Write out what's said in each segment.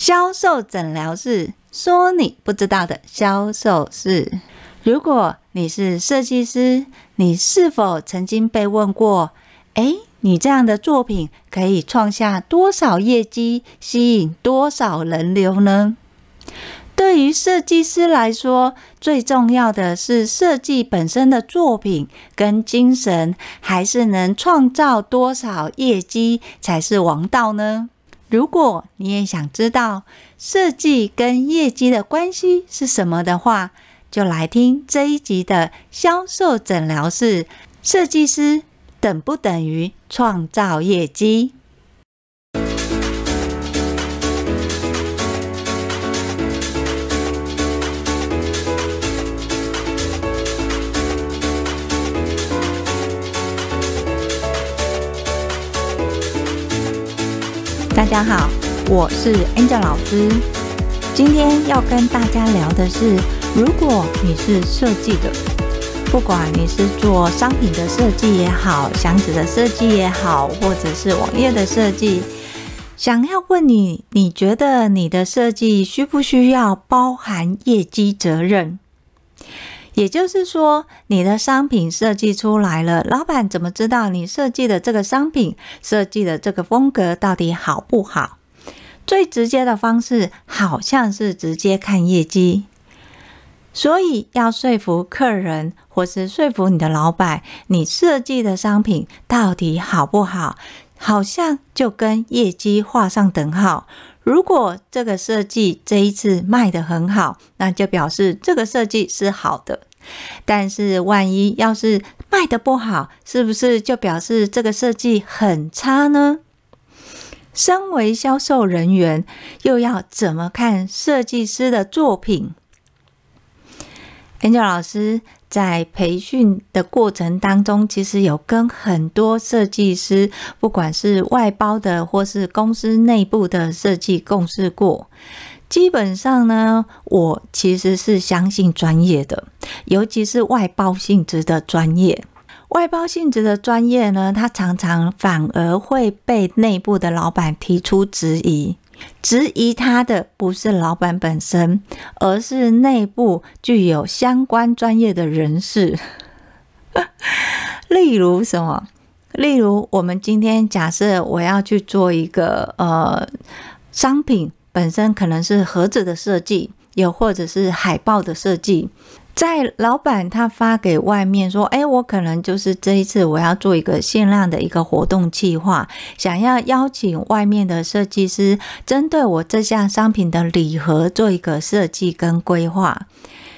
销售诊疗室，说你不知道的销售事。如果你是设计师，你是否曾经被问过？诶，你这样的作品可以创下多少业绩，吸引多少人流呢？对于设计师来说，最重要的是设计本身的作品跟精神，还是能创造多少业绩才是王道呢？如果你也想知道设计跟业绩的关系是什么的话，就来听这一集的销售诊疗室。设计师等不等于创造业绩？大家好，我是 Angel 老师。今天要跟大家聊的是，如果你是设计的，不管你是做商品的设计也好，箱子的设计也好，或者是网页的设计，想要问你，你觉得你的设计需不需要包含业绩责任？也就是说，你的商品设计出来了，老板怎么知道你设计的这个商品、设计的这个风格到底好不好？最直接的方式好像是直接看业绩。所以要说服客人，或是说服你的老板，你设计的商品到底好不好，好像就跟业绩画上等号。如果这个设计这一次卖得很好，那就表示这个设计是好的。但是万一要是卖得不好，是不是就表示这个设计很差呢？身为销售人员，又要怎么看设计师的作品？Angel 老师。在培训的过程当中，其实有跟很多设计师，不管是外包的或是公司内部的设计共事过。基本上呢，我其实是相信专业的，尤其是外包性质的专业。外包性质的专业呢，它常常反而会被内部的老板提出质疑。质疑他的不是老板本身，而是内部具有相关专业的人士。例如什么？例如我们今天假设我要去做一个呃商品，本身可能是盒子的设计，又或者是海报的设计。在老板他发给外面说：“哎，我可能就是这一次我要做一个限量的一个活动计划，想要邀请外面的设计师针对我这项商品的礼盒做一个设计跟规划。”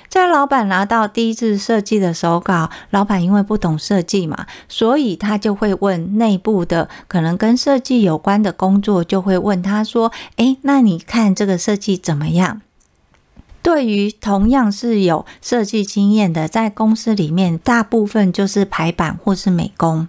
在老板拿到第一次设计的手稿，老板因为不懂设计嘛，所以他就会问内部的可能跟设计有关的工作，就会问他说：“哎，那你看这个设计怎么样？”对于同样是有设计经验的，在公司里面，大部分就是排版或是美工。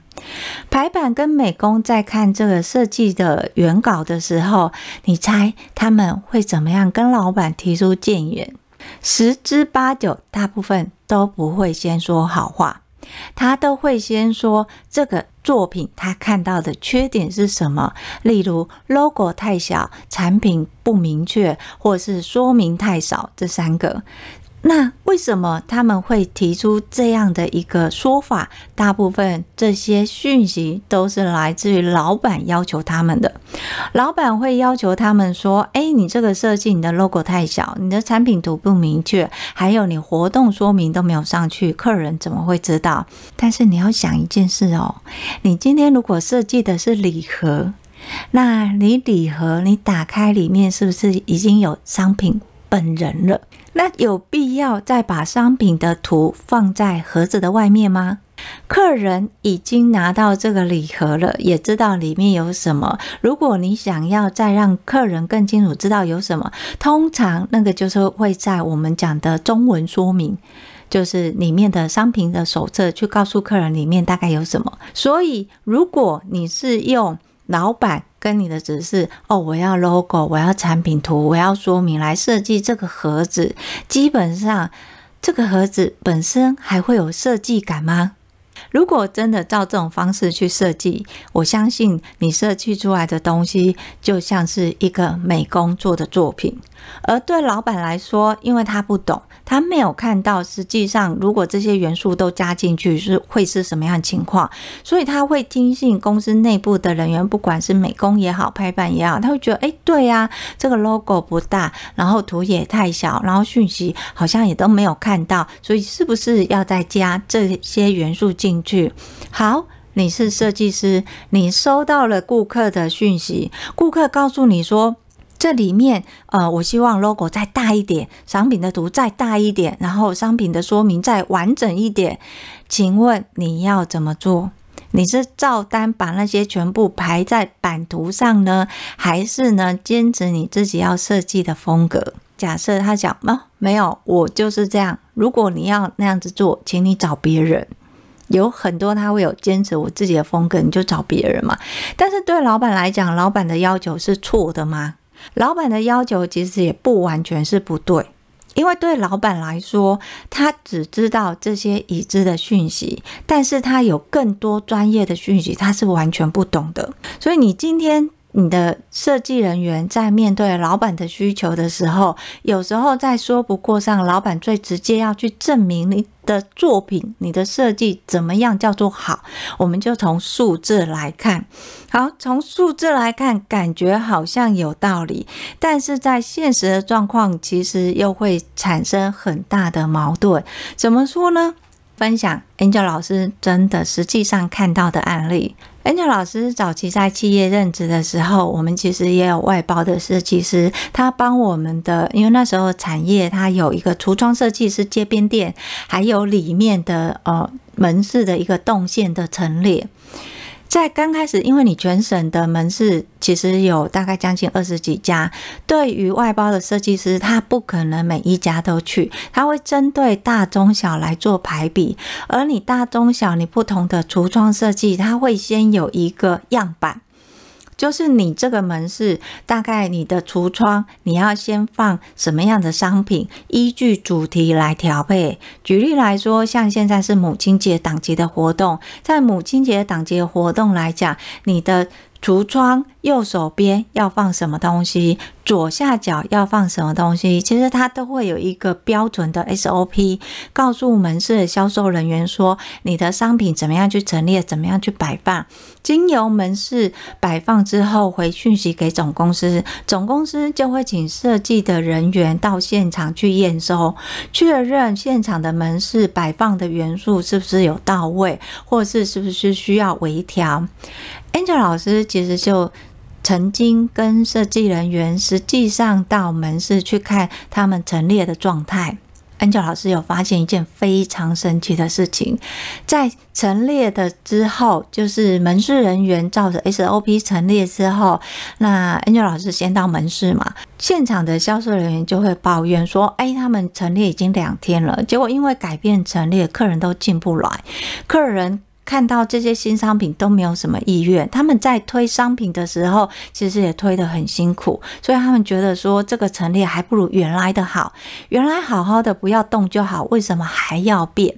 排版跟美工在看这个设计的原稿的时候，你猜他们会怎么样跟老板提出建言？十之八九，大部分都不会先说好话。他都会先说这个作品他看到的缺点是什么，例如 logo 太小、产品不明确，或是说明太少，这三个。那为什么他们会提出这样的一个说法？大部分这些讯息都是来自于老板要求他们的。老板会要求他们说：“哎，你这个设计，你的 logo 太小，你的产品图不明确，还有你活动说明都没有上去，客人怎么会知道？”但是你要想一件事哦，你今天如果设计的是礼盒，那你礼盒你打开里面是不是已经有商品本人了？那有必要再把商品的图放在盒子的外面吗？客人已经拿到这个礼盒了，也知道里面有什么。如果你想要再让客人更清楚知道有什么，通常那个就是会在我们讲的中文说明，就是里面的商品的手册，去告诉客人里面大概有什么。所以，如果你是用老板跟你的指示哦，我要 logo，我要产品图，我要说明来设计这个盒子。基本上，这个盒子本身还会有设计感吗？如果真的照这种方式去设计，我相信你设计出来的东西就像是一个美工做的作品。而对老板来说，因为他不懂，他没有看到实际上如果这些元素都加进去是会是什么样的情况，所以他会听信公司内部的人员，不管是美工也好，排版也好，他会觉得，哎，对呀，这个 logo 不大，然后图也太小，然后讯息好像也都没有看到，所以是不是要再加这些元素进去？好，你是设计师，你收到了顾客的讯息，顾客告诉你说。这里面，呃，我希望 logo 再大一点，商品的图再大一点，然后商品的说明再完整一点。请问你要怎么做？你是照单把那些全部排在版图上呢，还是呢坚持你自己要设计的风格？假设他讲，哦，没有，我就是这样。如果你要那样子做，请你找别人。有很多他会有坚持我自己的风格，你就找别人嘛。但是对老板来讲，老板的要求是错的吗？老板的要求其实也不完全是不对，因为对老板来说，他只知道这些已知的讯息，但是他有更多专业的讯息，他是完全不懂的。所以你今天。你的设计人员在面对老板的需求的时候，有时候在说不过上，老板最直接要去证明你的作品、你的设计怎么样叫做好，我们就从数字来看。好，从数字来看，感觉好像有道理，但是在现实的状况，其实又会产生很大的矛盾。怎么说呢？分享 Angel 老师真的实际上看到的案例。Angel 老师早期在企业任职的时候，我们其实也有外包的设计师，他帮我们的，因为那时候产业它有一个橱窗设计师街边店，还有里面的呃门市的一个动线的陈列。在刚开始，因为你全省的门市其实有大概将近二十几家，对于外包的设计师，他不可能每一家都去，他会针对大中小来做排比，而你大中小你不同的橱窗设计，他会先有一个样板。就是你这个门市，大概你的橱窗，你要先放什么样的商品，依据主题来调配。举例来说，像现在是母亲节档节的活动，在母亲节档节活动来讲，你的。橱窗右手边要放什么东西，左下角要放什么东西，其实它都会有一个标准的 SOP，告诉门市的销售人员说，你的商品怎么样去陈列，怎么样去摆放。经由门市摆放之后，回讯息给总公司，总公司就会请设计的人员到现场去验收，确认现场的门市摆放的元素是不是有到位，或是是不是需要微调。Angel 老师其实就曾经跟设计人员实际上到门市去看他们陈列的状态。Angel 老师有发现一件非常神奇的事情，在陈列的之后，就是门市人员照着 SOP 陈列之后，那 Angel 老师先到门市嘛，现场的销售人员就会抱怨说：“哎，他们陈列已经两天了，结果因为改变陈列，客人都进不来，客人。”看到这些新商品都没有什么意愿，他们在推商品的时候，其实也推得很辛苦，所以他们觉得说这个陈列还不如原来的好，原来好好的不要动就好，为什么还要变？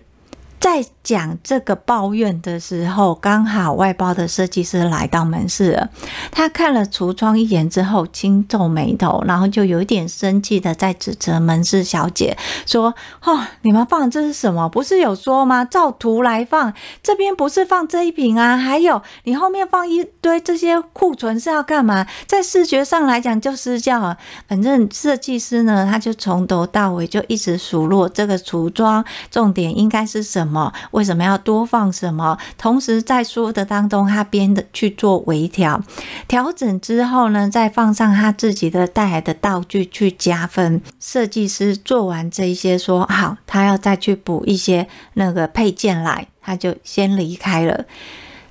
在讲这个抱怨的时候，刚好外包的设计师来到门市了。他看了橱窗一眼之后，轻皱眉头，然后就有点生气的在指责门市小姐说：“哦，你们放这是什么？不是有说吗？照图来放，这边不是放这一瓶啊？还有你后面放一堆这些库存是要干嘛？在视觉上来讲就失焦了。反正设计师呢，他就从头到尾就一直数落这个橱窗，重点应该是什么？么为什么要多放什么？同时在说的当中，他边的去做微调，调整之后呢，再放上他自己的带来的道具去加分。设计师做完这一些，说好，他要再去补一些那个配件来，他就先离开了。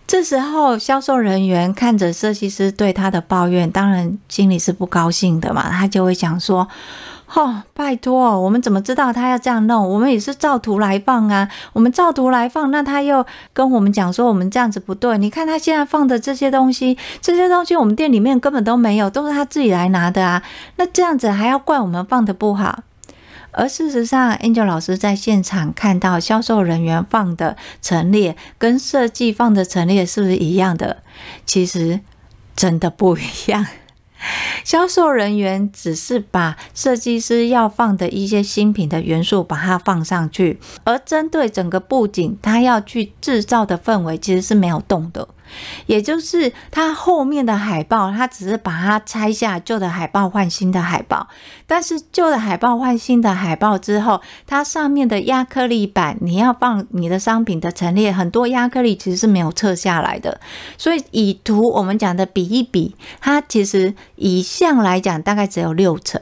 这时候，销售人员看着设计师对他的抱怨，当然心里是不高兴的嘛，他就会讲说。哦，拜托，我们怎么知道他要这样弄？我们也是照图来放啊。我们照图来放，那他又跟我们讲说我们这样子不对。你看他现在放的这些东西，这些东西我们店里面根本都没有，都是他自己来拿的啊。那这样子还要怪我们放的不好？而事实上，Angel 老师在现场看到销售人员放的陈列跟设计放的陈列是不是一样的？其实真的不一样。销售人员只是把设计师要放的一些新品的元素把它放上去，而针对整个布景，他要去制造的氛围其实是没有动的。也就是它后面的海报，它只是把它拆下旧的海报换新的海报，但是旧的海报换新的海报之后，它上面的压克力板，你要放你的商品的陈列，很多压克力其实是没有撤下来的，所以以图我们讲的比一比，它其实以项来讲大概只有六成。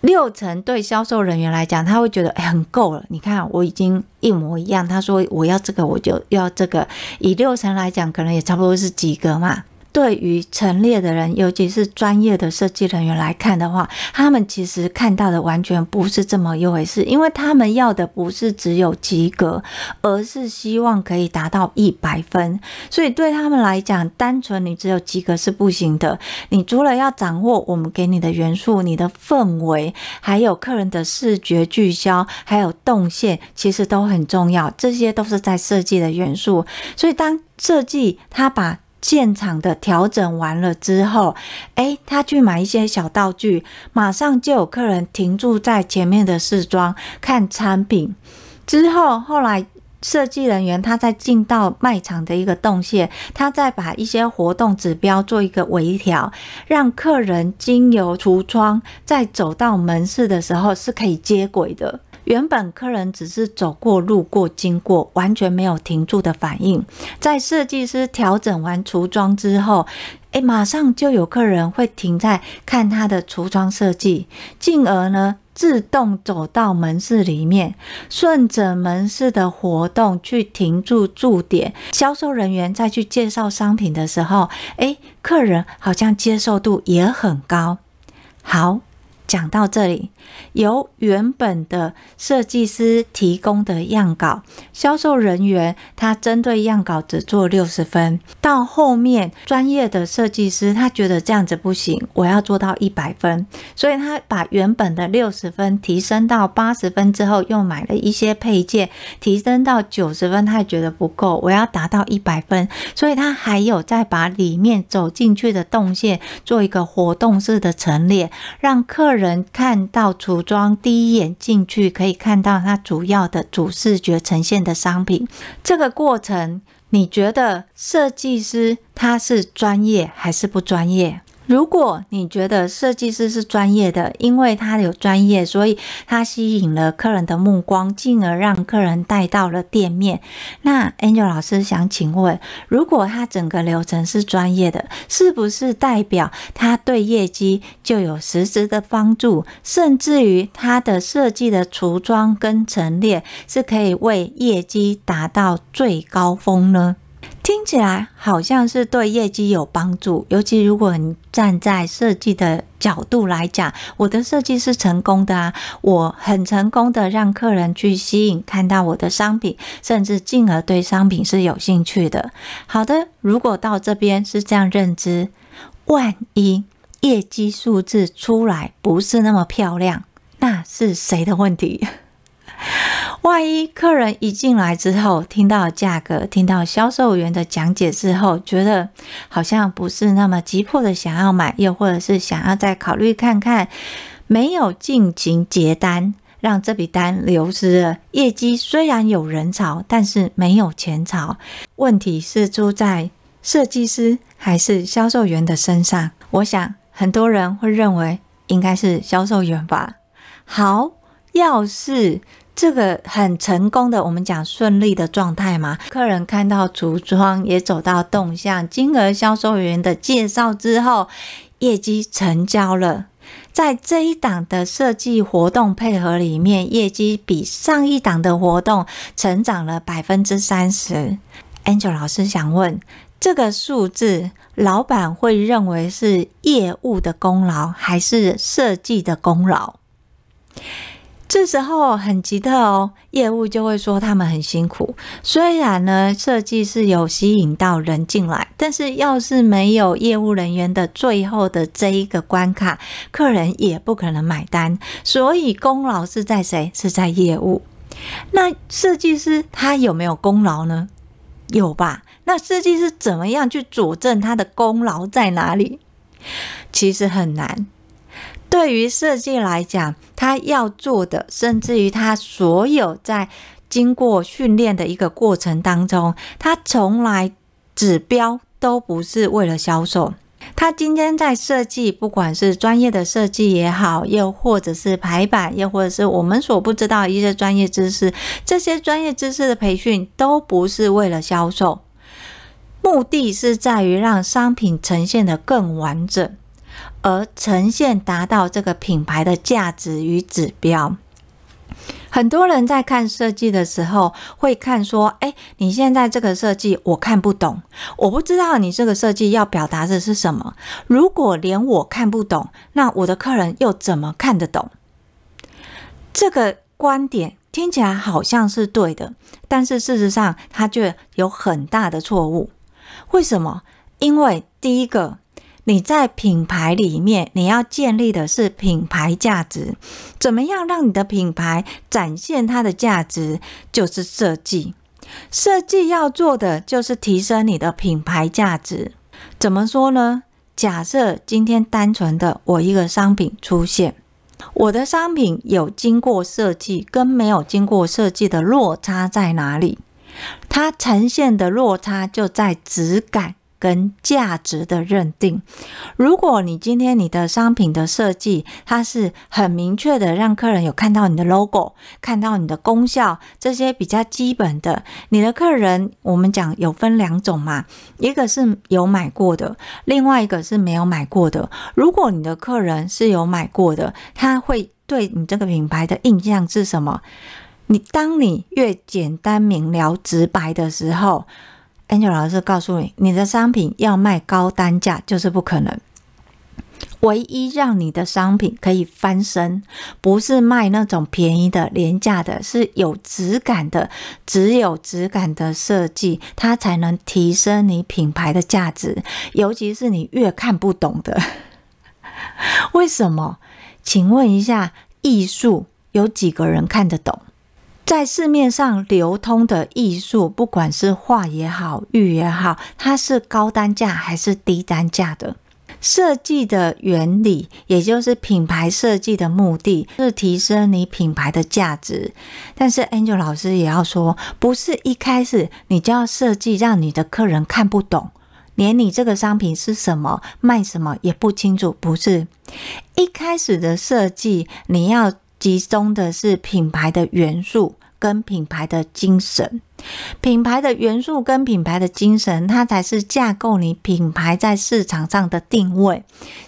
六成对销售人员来讲，他会觉得哎，很够了。你看我已经一模一样。他说我要这个，我就要这个。以六成来讲，可能也差不多是及格嘛。对于陈列的人，尤其是专业的设计人员来看的话，他们其实看到的完全不是这么一回事，因为他们要的不是只有及格，而是希望可以达到一百分。所以对他们来讲，单纯你只有及格是不行的。你除了要掌握我们给你的元素、你的氛围，还有客人的视觉聚焦，还有动线，其实都很重要。这些都是在设计的元素。所以当设计他把现场的调整完了之后，诶，他去买一些小道具，马上就有客人停驻在前面的试装看产品。之后，后来设计人员他再进到卖场的一个动线，他再把一些活动指标做一个微调，让客人经由橱窗再走到门市的时候是可以接轨的。原本客人只是走过、路过、经过，完全没有停住的反应。在设计师调整完橱窗之后，诶，马上就有客人会停在看他的橱窗设计，进而呢自动走到门市里面，顺着门市的活动去停住驻点。销售人员再去介绍商品的时候，诶，客人好像接受度也很高。好。讲到这里，由原本的设计师提供的样稿，销售人员他针对样稿只做六十分，到后面专业的设计师他觉得这样子不行，我要做到一百分，所以他把原本的六十分提升到八十分之后，又买了一些配件，提升到九十分，他也觉得不够，我要达到一百分，所以他还有再把里面走进去的动线做一个活动式的陈列，让客人。人看到橱窗，第一眼进去可以看到它主要的主视觉呈现的商品。这个过程，你觉得设计师他是专业还是不专业？如果你觉得设计师是专业的，因为他有专业，所以他吸引了客人的目光，进而让客人带到了店面。那 Angel 老师想请问，如果他整个流程是专业的，是不是代表他对业绩就有实质的帮助，甚至于他的设计的橱窗跟陈列是可以为业绩达到最高峰呢？听起来好像是对业绩有帮助，尤其如果你站在设计的角度来讲，我的设计是成功的啊，我很成功的让客人去吸引看到我的商品，甚至进而对商品是有兴趣的。好的，如果到这边是这样认知，万一业绩数字出来不是那么漂亮，那是谁的问题？万一客人一进来之后，听到价格，听到销售员的讲解之后，觉得好像不是那么急迫的想要买，又或者是想要再考虑看看，没有进行结单，让这笔单流失了。业绩虽然有人潮，但是没有钱潮。问题是出在设计师还是销售员的身上？我想很多人会认为应该是销售员吧。好，要是。这个很成功的，我们讲顺利的状态嘛。客人看到橱窗，也走到动向，金额销售员的介绍之后，业绩成交了。在这一档的设计活动配合里面，业绩比上一档的活动成长了百分之三十。Angel 老师想问，这个数字，老板会认为是业务的功劳，还是设计的功劳？这时候很奇特哦，业务就会说他们很辛苦。虽然呢，设计是有吸引到人进来，但是要是没有业务人员的最后的这一个关卡，客人也不可能买单。所以功劳是在谁？是在业务。那设计师他有没有功劳呢？有吧？那设计师怎么样去佐证他的功劳在哪里？其实很难。对于设计来讲，他要做的，甚至于他所有在经过训练的一个过程当中，他从来指标都不是为了销售。他今天在设计，不管是专业的设计也好，又或者是排版，又或者是我们所不知道的一些专业知识，这些专业知识的培训都不是为了销售，目的是在于让商品呈现得更完整。而呈现达到这个品牌的价值与指标。很多人在看设计的时候，会看说：“哎，你现在这个设计我看不懂，我不知道你这个设计要表达的是什么。如果连我看不懂，那我的客人又怎么看得懂？”这个观点听起来好像是对的，但是事实上它却有很大的错误。为什么？因为第一个。你在品牌里面，你要建立的是品牌价值。怎么样让你的品牌展现它的价值？就是设计。设计要做的就是提升你的品牌价值。怎么说呢？假设今天单纯的我一个商品出现，我的商品有经过设计跟没有经过设计的落差在哪里？它呈现的落差就在质感。跟价值的认定，如果你今天你的商品的设计，它是很明确的，让客人有看到你的 logo，看到你的功效，这些比较基本的，你的客人我们讲有分两种嘛，一个是有买过的，另外一个是没有买过的。如果你的客人是有买过的，他会对你这个品牌的印象是什么？你当你越简单明了、直白的时候。Angel 老师告诉你，你的商品要卖高单价就是不可能。唯一让你的商品可以翻身，不是卖那种便宜的、廉价的，是有质感的。只有质感的设计，它才能提升你品牌的价值。尤其是你越看不懂的，为什么？请问一下，艺术有几个人看得懂？在市面上流通的艺术，不管是画也好、玉也好，它是高单价还是低单价的？设计的原理，也就是品牌设计的目的，是提升你品牌的价值。但是 Angel 老师也要说，不是一开始你就要设计让你的客人看不懂，连你这个商品是什么、卖什么也不清楚。不是一开始的设计，你要集中的是品牌的元素。跟品牌的精神，品牌的元素跟品牌的精神，它才是架构你品牌在市场上的定位，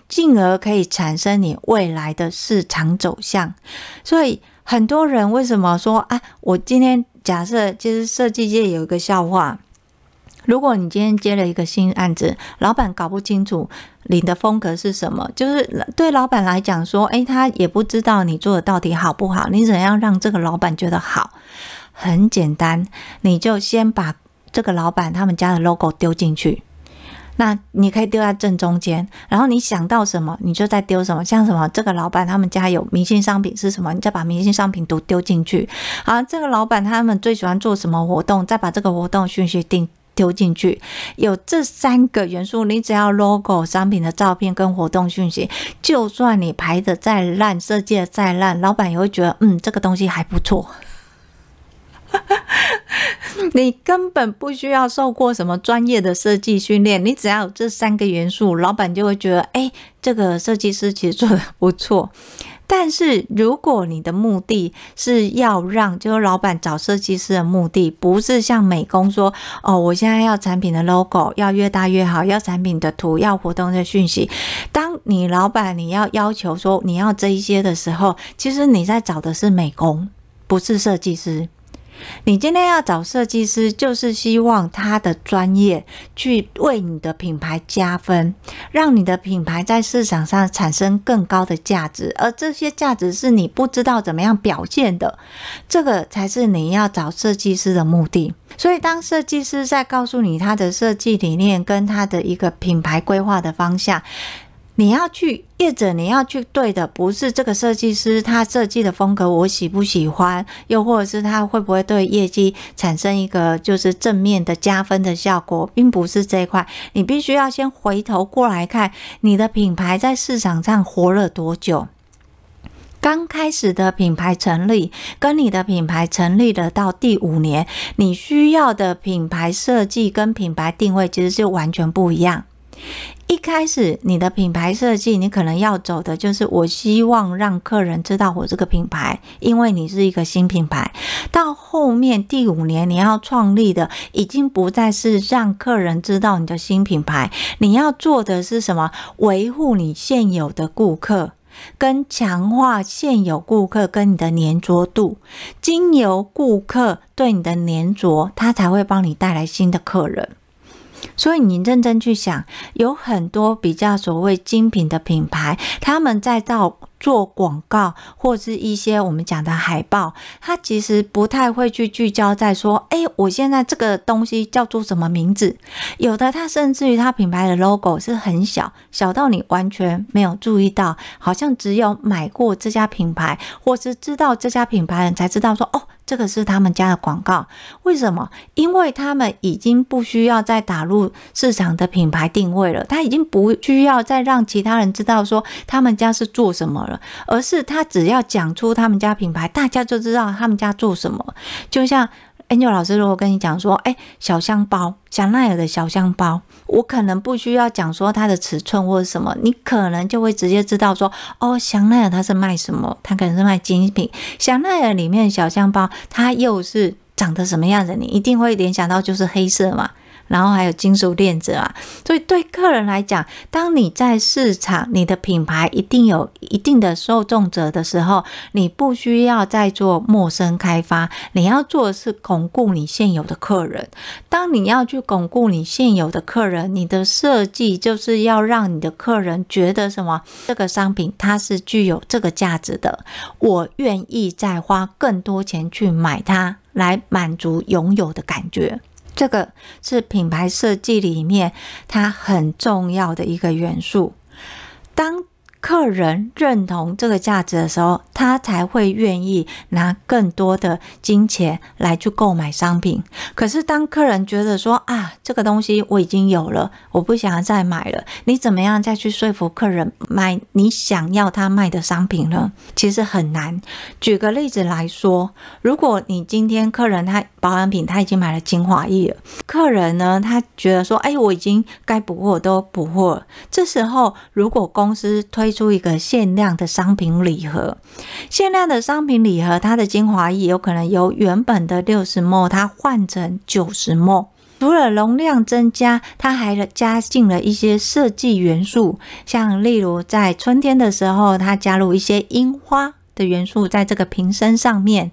进而可以产生你未来的市场走向。所以很多人为什么说啊，我今天假设其实设计界有一个笑话。如果你今天接了一个新案子，老板搞不清楚你的风格是什么，就是对老板来讲说，诶，他也不知道你做的到底好不好。你怎样让这个老板觉得好？很简单，你就先把这个老板他们家的 logo 丢进去。那你可以丢在正中间，然后你想到什么，你就再丢什么。像什么，这个老板他们家有明星商品是什么，你再把明星商品都丢进去。啊，这个老板他们最喜欢做什么活动，再把这个活动讯息定。丢进去，有这三个元素，你只要 logo、商品的照片跟活动讯息，就算你排的再烂，设计的再烂，老板也会觉得，嗯，这个东西还不错。你根本不需要受过什么专业的设计训练，你只要有这三个元素，老板就会觉得，哎，这个设计师其实做得不错。但是，如果你的目的是要让，就是老板找设计师的目的，不是像美工说，哦，我现在要产品的 logo 要越大越好，要产品的图，要活动的讯息。当你老板你要要求说你要这一些的时候，其实你在找的是美工，不是设计师。你今天要找设计师，就是希望他的专业去为你的品牌加分，让你的品牌在市场上产生更高的价值，而这些价值是你不知道怎么样表现的，这个才是你要找设计师的目的。所以，当设计师在告诉你他的设计理念跟他的一个品牌规划的方向。你要去业者，你要去对的不是这个设计师他设计的风格我喜不喜欢，又或者是他会不会对业绩产生一个就是正面的加分的效果，并不是这一块。你必须要先回头过来看你的品牌在市场上活了多久。刚开始的品牌成立，跟你的品牌成立了到第五年，你需要的品牌设计跟品牌定位其实是完全不一样。一开始，你的品牌设计，你可能要走的就是，我希望让客人知道我这个品牌，因为你是一个新品牌。到后面第五年，你要创立的已经不再是让客人知道你的新品牌，你要做的是什么？维护你现有的顾客，跟强化现有顾客跟你的黏着度，经由顾客对你的黏着，他才会帮你带来新的客人。所以你认真去想，有很多比较所谓精品的品牌，他们在到做广告或是一些我们讲的海报，他其实不太会去聚焦在说，哎，我现在这个东西叫做什么名字？有的他甚至于他品牌的 logo 是很小，小到你完全没有注意到，好像只有买过这家品牌或是知道这家品牌的人才知道说，哦。这个是他们家的广告，为什么？因为他们已经不需要再打入市场的品牌定位了，他已经不需要再让其他人知道说他们家是做什么而是他只要讲出他们家品牌，大家就知道他们家做什么。就像 Angel 老师如果跟你讲说，哎，小香包，香奈儿的小香包。我可能不需要讲说它的尺寸或者什么，你可能就会直接知道说，哦，香奈儿它是卖什么？它可能是卖精品。香奈儿里面小香包，它又是长得什么样子？你一定会联想到就是黑色嘛。然后还有金属链子啊，所以对客人来讲，当你在市场，你的品牌一定有一定的受众者的时候，你不需要再做陌生开发，你要做的是巩固你现有的客人。当你要去巩固你现有的客人，你的设计就是要让你的客人觉得什么？这个商品它是具有这个价值的，我愿意再花更多钱去买它，来满足拥有的感觉。这个是品牌设计里面它很重要的一个元素。当客人认同这个价值的时候，他才会愿意拿更多的金钱来去购买商品。可是，当客人觉得说啊，这个东西我已经有了，我不想要再买了，你怎么样再去说服客人买你想要他卖的商品呢？其实很难。举个例子来说，如果你今天客人他保养品他已经买了精华液了，客人呢他觉得说，哎，我已经该补货都补货了。这时候，如果公司推推出一个限量的商品礼盒，限量的商品礼盒，它的精华液有可能由原本的六十 m 它换成九十 m。除了容量增加，它还加进了一些设计元素，像例如在春天的时候，它加入一些樱花的元素在这个瓶身上面。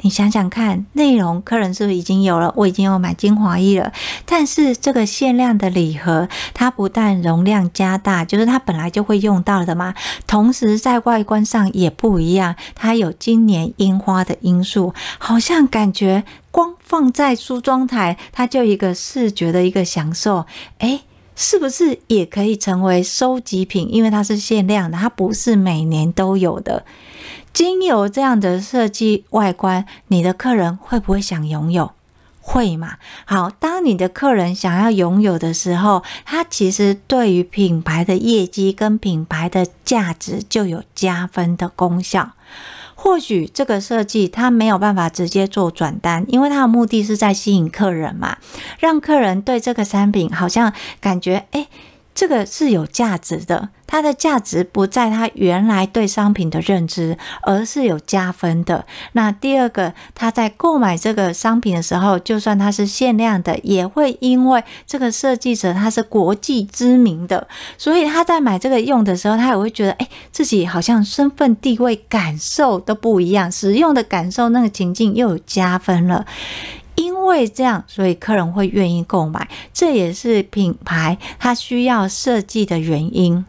你想想看，内容客人是不是已经有了？我已经有买精华液了，但是这个限量的礼盒，它不但容量加大，就是它本来就会用到的嘛，同时在外观上也不一样，它有今年樱花的因素，好像感觉光放在梳妆台，它就一个视觉的一个享受，诶，是不是也可以成为收集品？因为它是限量的，它不是每年都有的。经由这样的设计外观，你的客人会不会想拥有？会嘛？好，当你的客人想要拥有的时候，他其实对于品牌的业绩跟品牌的价值就有加分的功效。或许这个设计他没有办法直接做转单，因为他的目的是在吸引客人嘛，让客人对这个产品好像感觉诶这个是有价值的。它的价值不在它原来对商品的认知，而是有加分的。那第二个，他在购买这个商品的时候，就算它是限量的，也会因为这个设计者他是国际知名的，所以他在买这个用的时候，他也会觉得，哎，自己好像身份地位感受都不一样，使用的感受那个情境又有加分了。因为这样，所以客人会愿意购买，这也是品牌它需要设计的原因。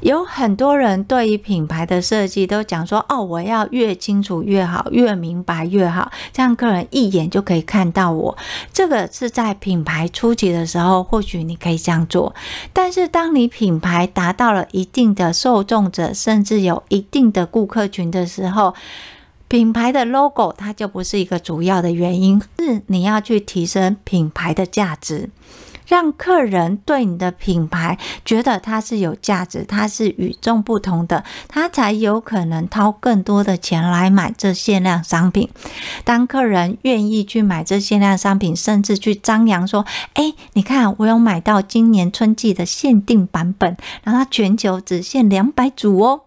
有很多人对于品牌的设计都讲说：“哦，我要越清楚越好，越明白越好，这样客人一眼就可以看到我。”这个是在品牌初期的时候，或许你可以这样做。但是，当你品牌达到了一定的受众者，甚至有一定的顾客群的时候，品牌的 logo 它就不是一个主要的原因，是你要去提升品牌的价值。让客人对你的品牌觉得它是有价值，它是与众不同的，他才有可能掏更多的钱来买这限量商品。当客人愿意去买这限量商品，甚至去张扬说：“哎，你看，我有买到今年春季的限定版本，然后它全球只限两百组哦。”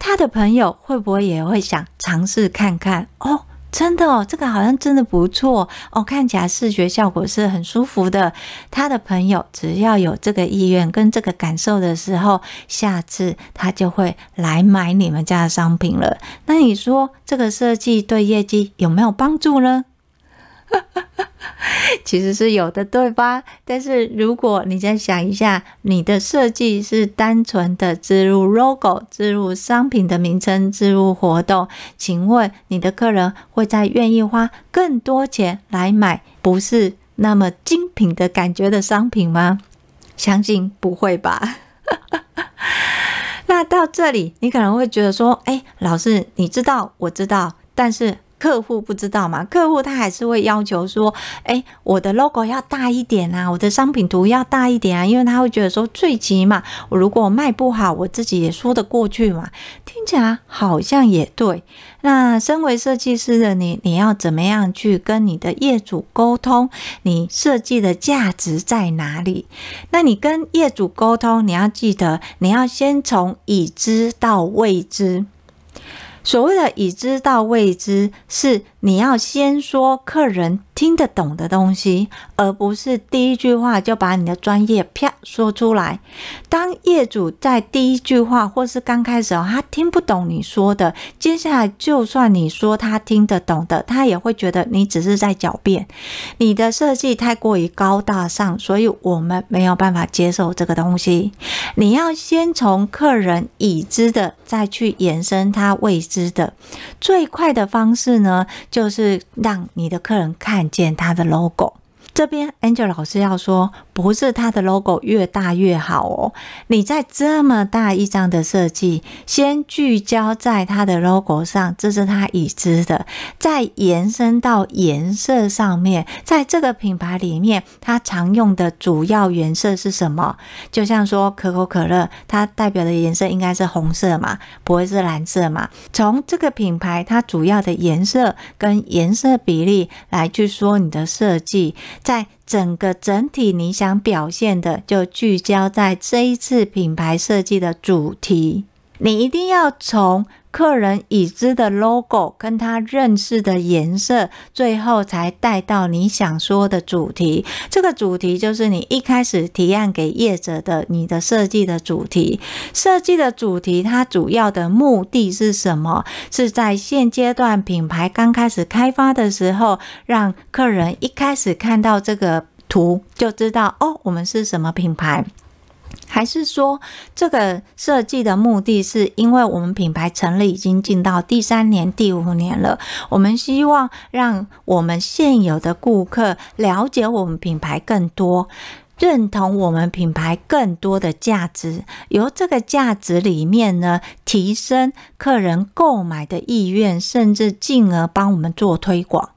他的朋友会不会也会想尝试看看哦？真的哦，这个好像真的不错哦，看起来视觉效果是很舒服的。他的朋友只要有这个意愿跟这个感受的时候，下次他就会来买你们家的商品了。那你说这个设计对业绩有没有帮助呢？其实是有的，对吧？但是如果你再想一下，你的设计是单纯的植入 logo、植入商品的名称、植入活动，请问你的客人会再愿意花更多钱来买不是那么精品的感觉的商品吗？相信不会吧。那到这里，你可能会觉得说：“哎，老师，你知道，我知道，但是……”客户不知道嘛？客户他还是会要求说：“诶，我的 logo 要大一点啊，我的商品图要大一点啊，因为他会觉得说，最起码我如果卖不好，我自己也说得过去嘛。”听起来好像也对。那身为设计师的你，你要怎么样去跟你的业主沟通？你设计的价值在哪里？那你跟业主沟通，你要记得，你要先从已知到未知。所谓的已知到未知，是你要先说客人听得懂的东西，而不是第一句话就把你的专业啪说出来。当业主在第一句话或是刚开始他听不懂你说的，接下来就算你说他听得懂的，他也会觉得你只是在狡辩。你的设计太过于高大上，所以我们没有办法接受这个东西。你要先从客人已知的，再去延伸他未知的。最快的方式呢，就是让你的客人看。见它的 logo，这边 Angel 老师要说，不是它的 logo 越大越好哦。你在这么大一张的设计，先聚焦在它的 logo 上，这是它已知的，再延伸到颜色上面。在这个品牌里面，它常用的主要颜色是什么？就像说可口可乐，它代表的颜色应该是红色嘛，不会是蓝色嘛？从这个品牌它主要的颜色跟颜色比例来去说你的设计，在。整个整体你想表现的，就聚焦在这一次品牌设计的主题。你一定要从客人已知的 logo 跟他认识的颜色，最后才带到你想说的主题。这个主题就是你一开始提案给业者的你的设计的主题。设计的主题，它主要的目的是什么？是在现阶段品牌刚开始开发的时候，让客人一开始看到这个图就知道哦，我们是什么品牌。还是说，这个设计的目的是因为我们品牌成立已经进到第三年、第五年了，我们希望让我们现有的顾客了解我们品牌更多，认同我们品牌更多的价值，由这个价值里面呢，提升客人购买的意愿，甚至进而帮我们做推广。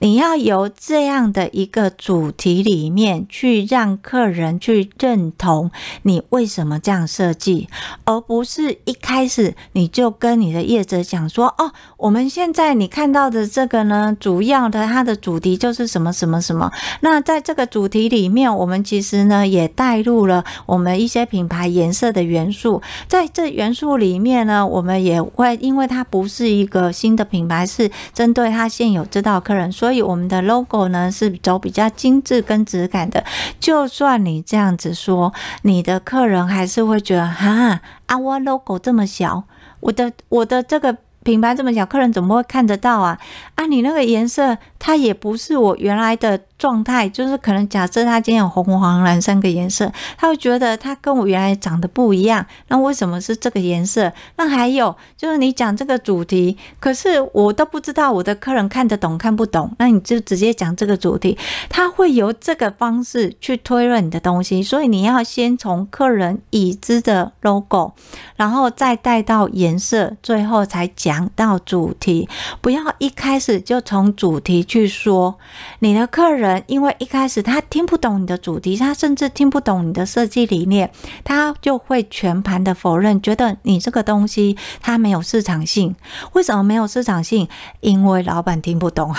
你要由这样的一个主题里面去让客人去认同你为什么这样设计，而不是一开始你就跟你的业者讲说：“哦，我们现在你看到的这个呢，主要的它的主题就是什么什么什么。那在这个主题里面，我们其实呢也带入了我们一些品牌颜色的元素。在这元素里面呢，我们也会因为它不是一个新的品牌，是针对它现有知道客人，所以。我们的 logo 呢是走比较精致跟质感的。就算你这样子说，你的客人还是会觉得哈啊，我 logo 这么小，我的我的这个品牌这么小，客人怎么会看得到啊？啊，你那个颜色它也不是我原来的。状态就是可能假设它今天有红黄蓝三个颜色，他会觉得它跟我原来长得不一样。那为什么是这个颜色？那还有就是你讲这个主题，可是我都不知道我的客人看得懂看不懂。那你就直接讲这个主题，他会由这个方式去推论你的东西。所以你要先从客人已知的 logo，然后再带到颜色，最后才讲到主题。不要一开始就从主题去说你的客人。因为一开始他听不懂你的主题，他甚至听不懂你的设计理念，他就会全盘的否认，觉得你这个东西它没有市场性。为什么没有市场性？因为老板听不懂。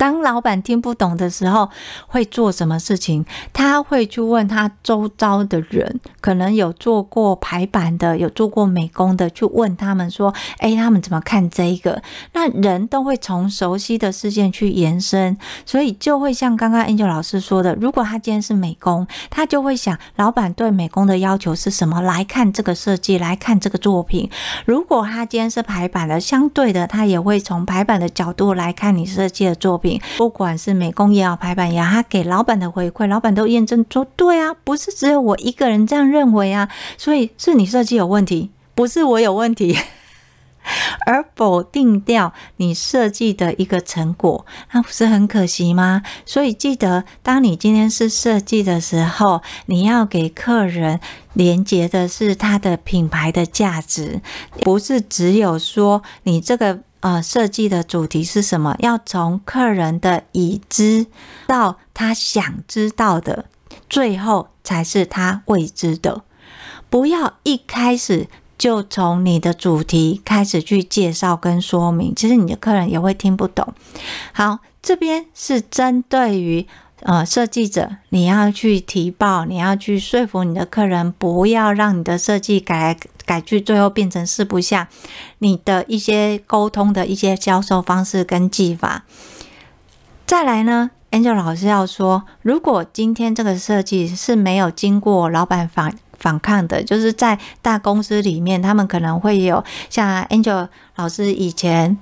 当老板听不懂的时候，会做什么事情？他会去问他周遭的人，可能有做过排版的，有做过美工的，去问他们说：“诶，他们怎么看这个？”那人都会从熟悉的事件去延伸，所以就会像刚刚 Angel 老师说的，如果他今天是美工，他就会想老板对美工的要求是什么？来看这个设计，来看这个作品。如果他今天是排版的，相对的，他也会从排版的角度来看你设计的作品。不管是美工也好，排版也好，他给老板的回馈，老板都验证说，对啊，不是只有我一个人这样认为啊，所以是你设计有问题，不是我有问题，而否定掉你设计的一个成果，那不是很可惜吗？所以记得，当你今天是设计的时候，你要给客人连接的是他的品牌的价值，不是只有说你这个。呃，设计的主题是什么？要从客人的已知到他想知道的，最后才是他未知的。不要一开始就从你的主题开始去介绍跟说明，其实你的客人也会听不懂。好，这边是针对于呃设计者，你要去提报，你要去说服你的客人，不要让你的设计改改句，最后变成四不像。你的一些沟通的一些销售方式跟技法。再来呢，Angel 老师要说，如果今天这个设计是没有经过老板反反抗的，就是在大公司里面，他们可能会有像 Angel 老师以前。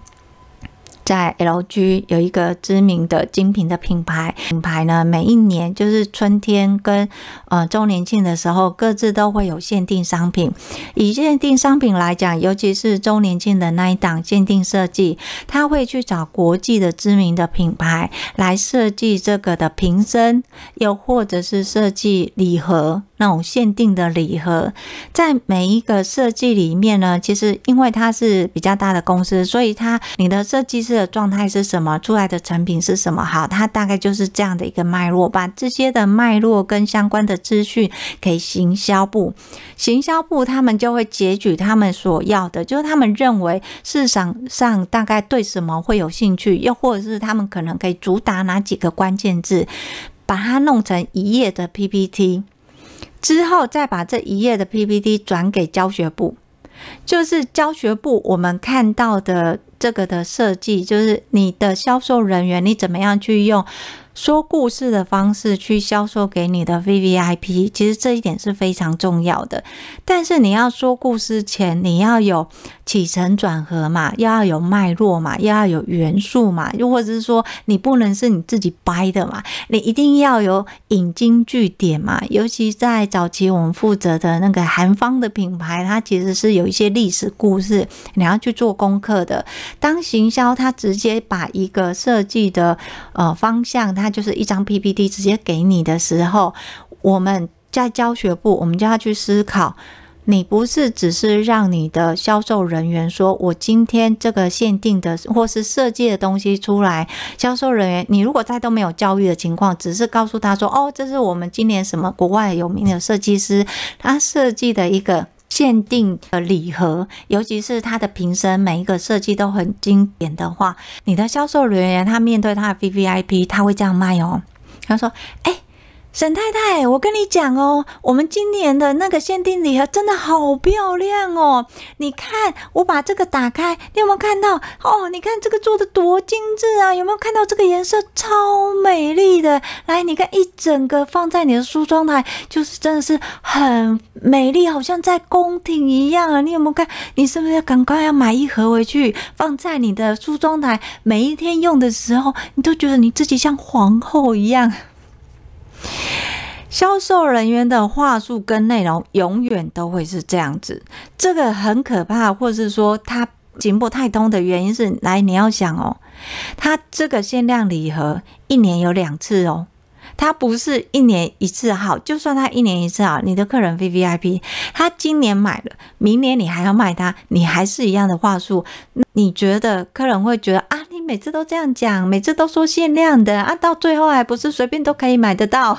在 LG 有一个知名的精品的品牌，品牌呢，每一年就是春天跟呃周年庆的时候，各自都会有限定商品。以限定商品来讲，尤其是周年庆的那一档限定设计，他会去找国际的知名的品牌来设计这个的瓶身，又或者是设计礼盒。那种限定的礼盒，在每一个设计里面呢，其实因为它是比较大的公司，所以它你的设计师的状态是什么，出来的成品是什么，好，它大概就是这样的一个脉络，把这些的脉络跟相关的资讯给行销部，行销部他们就会截取他们所要的，就是他们认为市场上大概对什么会有兴趣，又或者是他们可能可以主打哪几个关键字，把它弄成一页的 PPT。之后再把这一页的 PPT 转给教学部，就是教学部我们看到的这个的设计，就是你的销售人员，你怎么样去用。说故事的方式去销售给你的 VVIP，其实这一点是非常重要的。但是你要说故事前，你要有起承转合嘛，又要有脉络嘛，又要有元素嘛，又或者是说你不能是你自己掰的嘛，你一定要有引经据典嘛。尤其在早期我们负责的那个韩方的品牌，它其实是有一些历史故事，你要去做功课的。当行销它直接把一个设计的呃方向，它就是一张 PPT 直接给你的时候，我们在教学部，我们就要去思考，你不是只是让你的销售人员说，我今天这个限定的或是设计的东西出来，销售人员，你如果在都没有教育的情况，只是告诉他说，哦，这是我们今年什么国外有名的设计师，他设计的一个限定的礼盒，尤其是它的瓶身，每一个设计都很经典的话，你的销售人员他面对他的 VVIP，他会这样卖哦，他说，哎。沈太太，我跟你讲哦，我们今年的那个限定礼盒真的好漂亮哦！你看，我把这个打开，你有没有看到？哦，你看这个做的多精致啊！有没有看到这个颜色超美丽的？来，你看一整个放在你的梳妆台，就是真的是很美丽，好像在宫廷一样啊！你有没有看？你是不是要赶快要买一盒回去，放在你的梳妆台？每一天用的时候，你都觉得你自己像皇后一样。销售人员的话术跟内容永远都会是这样子，这个很可怕，或是说他行不太通的原因是，来你要想哦，他这个限量礼盒一年有两次哦，他不是一年一次好，就算他一年一次好，你的客人 VVIP，他今年买了，明年你还要卖他，你还是一样的话术，你觉得客人会觉得啊，你每次都这样讲，每次都说限量的啊，到最后还不是随便都可以买得到？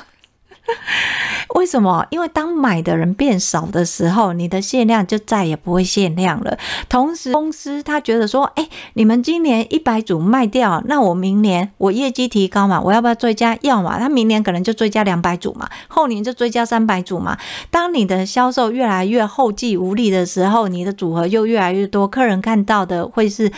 为什么？因为当买的人变少的时候，你的限量就再也不会限量了。同时，公司他觉得说，哎，你们今年一百组卖掉，那我明年我业绩提高嘛，我要不要追加？要嘛，他明年可能就追加两百组嘛，后年就追加三百组嘛。当你的销售越来越后继无力的时候，你的组合又越来越多，客人看到的会是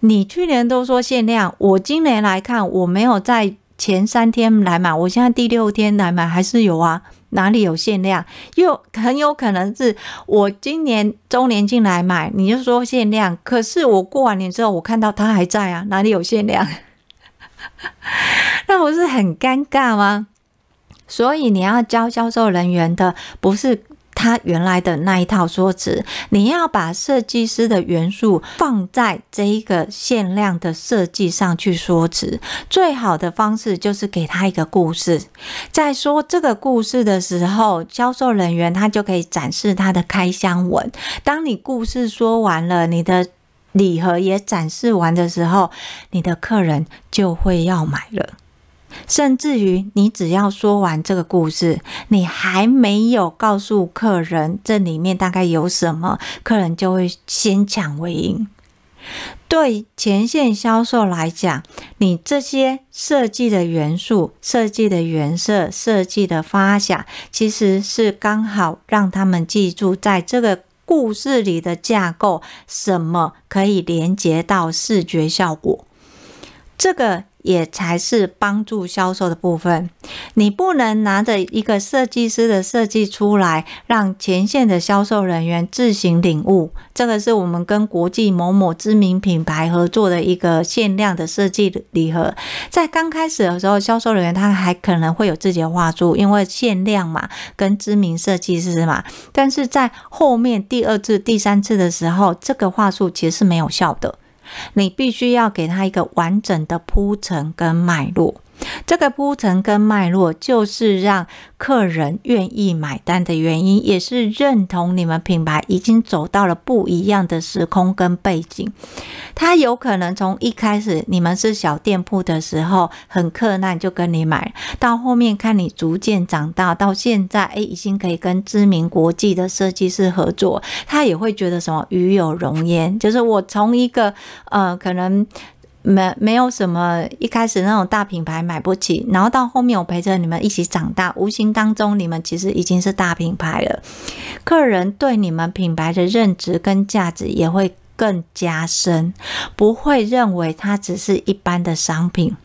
你去年都说限量，我今年来看我没有在。前三天来买，我现在第六天来买还是有啊？哪里有限量？又很有可能是我今年周年进来买，你就说限量，可是我过完年之后，我看到它还在啊，哪里有限量？那不是很尴尬吗？所以你要教销售人员的不是。他原来的那一套说辞，你要把设计师的元素放在这一个限量的设计上去说辞。最好的方式就是给他一个故事，在说这个故事的时候，销售人员他就可以展示他的开箱文。当你故事说完了，你的礼盒也展示完的时候，你的客人就会要买了。甚至于，你只要说完这个故事，你还没有告诉客人这里面大概有什么，客人就会先抢为赢。对前线销售来讲，你这些设计的元素、设计的原色、设计的发想，其实是刚好让他们记住，在这个故事里的架构，什么可以连接到视觉效果，这个。也才是帮助销售的部分。你不能拿着一个设计师的设计出来，让前线的销售人员自行领悟。这个是我们跟国际某某知名品牌合作的一个限量的设计礼盒。在刚开始的时候，销售人员他还可能会有自己的话术，因为限量嘛，跟知名设计师嘛。但是在后面第二次、第三次的时候，这个话术其实是没有效的。你必须要给他一个完整的铺陈跟脉络。这个铺陈跟脉络，就是让客人愿意买单的原因，也是认同你们品牌已经走到了不一样的时空跟背景。他有可能从一开始你们是小店铺的时候很克难，就跟你买，到后面看你逐渐长大，到现在诶，已经可以跟知名国际的设计师合作，他也会觉得什么与有荣焉，就是我从一个呃可能。没没有什么一开始那种大品牌买不起，然后到后面我陪着你们一起长大，无形当中你们其实已经是大品牌了。客人对你们品牌的认知跟价值也会更加深，不会认为它只是一般的商品。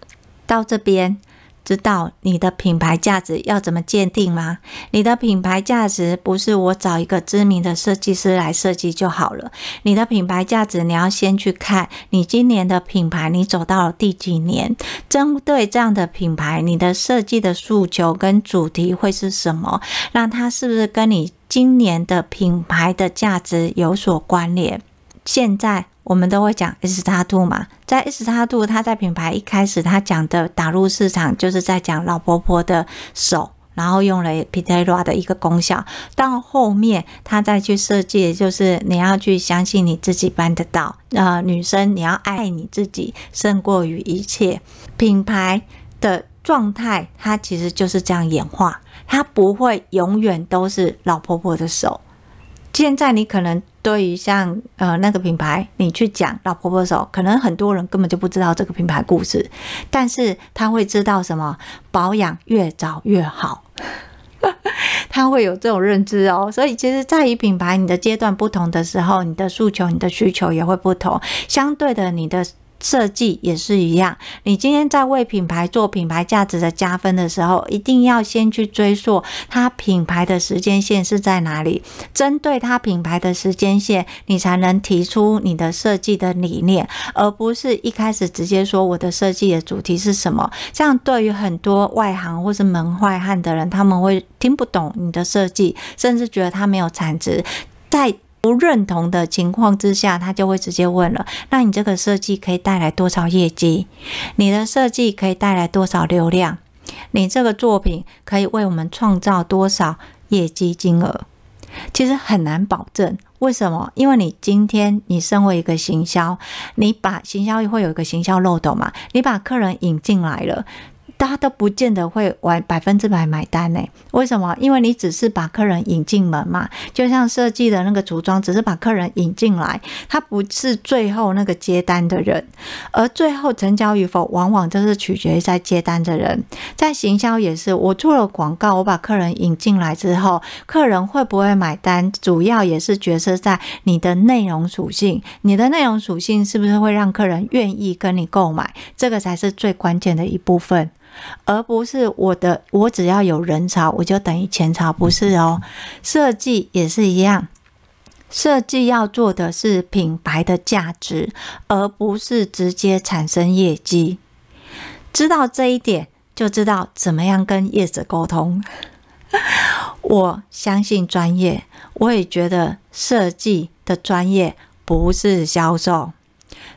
到这边。知道你的品牌价值要怎么鉴定吗？你的品牌价值不是我找一个知名的设计师来设计就好了。你的品牌价值，你要先去看你今年的品牌，你走到了第几年？针对这样的品牌，你的设计的诉求跟主题会是什么？那它是不是跟你今年的品牌的价值有所关联？现在。我们都会讲 S-TATTOO 嘛，在 S-TATTOO，它在品牌一开始，它讲的打入市场，就是在讲老婆婆的手，然后用了 Pitera 的一个功效，到后面他再去设计，就是你要去相信你自己办得到。呃，女生你要爱你自己胜过于一切。品牌的状态，它其实就是这样演化，它不会永远都是老婆婆的手。现在你可能对于像呃那个品牌，你去讲老婆婆手，可能很多人根本就不知道这个品牌故事，但是他会知道什么保养越早越好，他会有这种认知哦。所以其实在于品牌你的阶段不同的时候，你的诉求、你的需求也会不同，相对的你的。设计也是一样，你今天在为品牌做品牌价值的加分的时候，一定要先去追溯它品牌的时间线是在哪里，针对它品牌的时间线，你才能提出你的设计的理念，而不是一开始直接说我的设计的主题是什么。这样对于很多外行或是门外汉的人，他们会听不懂你的设计，甚至觉得它没有产值。在不认同的情况之下，他就会直接问了：那你这个设计可以带来多少业绩？你的设计可以带来多少流量？你这个作品可以为我们创造多少业绩金额？其实很难保证。为什么？因为你今天你身为一个行销，你把行销会有一个行销漏斗嘛？你把客人引进来了。大家都不见得会完百分之百买单呢？为什么？因为你只是把客人引进门嘛，就像设计的那个组装，只是把客人引进来，他不是最后那个接单的人，而最后成交与否，往往就是取决于在接单的人。在行销也是，我做了广告，我把客人引进来之后，客人会不会买单，主要也是角色在你的内容属性，你的内容属性是不是会让客人愿意跟你购买，这个才是最关键的一部分。而不是我的，我只要有人潮，我就等于钱潮，不是哦。设计也是一样，设计要做的是品牌的价值，而不是直接产生业绩。知道这一点，就知道怎么样跟业者沟通。我相信专业，我也觉得设计的专业不是销售，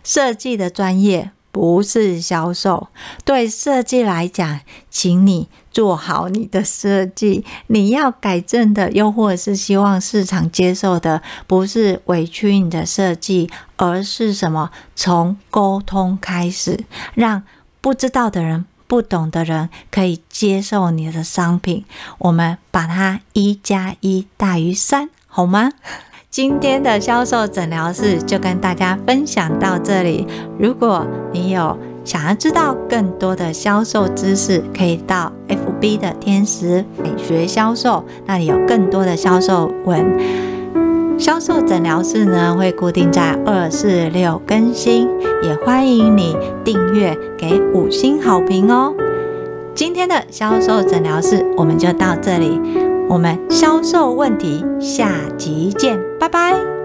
设计的专业。不是销售，对设计来讲，请你做好你的设计。你要改正的，又或者是希望市场接受的，不是委屈你的设计，而是什么？从沟通开始，让不知道的人、不懂的人可以接受你的商品。我们把它一加一大于三，好吗？今天的销售诊疗室就跟大家分享到这里。如果你有想要知道更多的销售知识，可以到 FB 的天使美学销售，那里有更多的销售文。销售诊疗室呢，会固定在二四六更新，也欢迎你订阅，给五星好评哦。今天的销售诊疗室我们就到这里。我们销售问题，下集见，拜拜。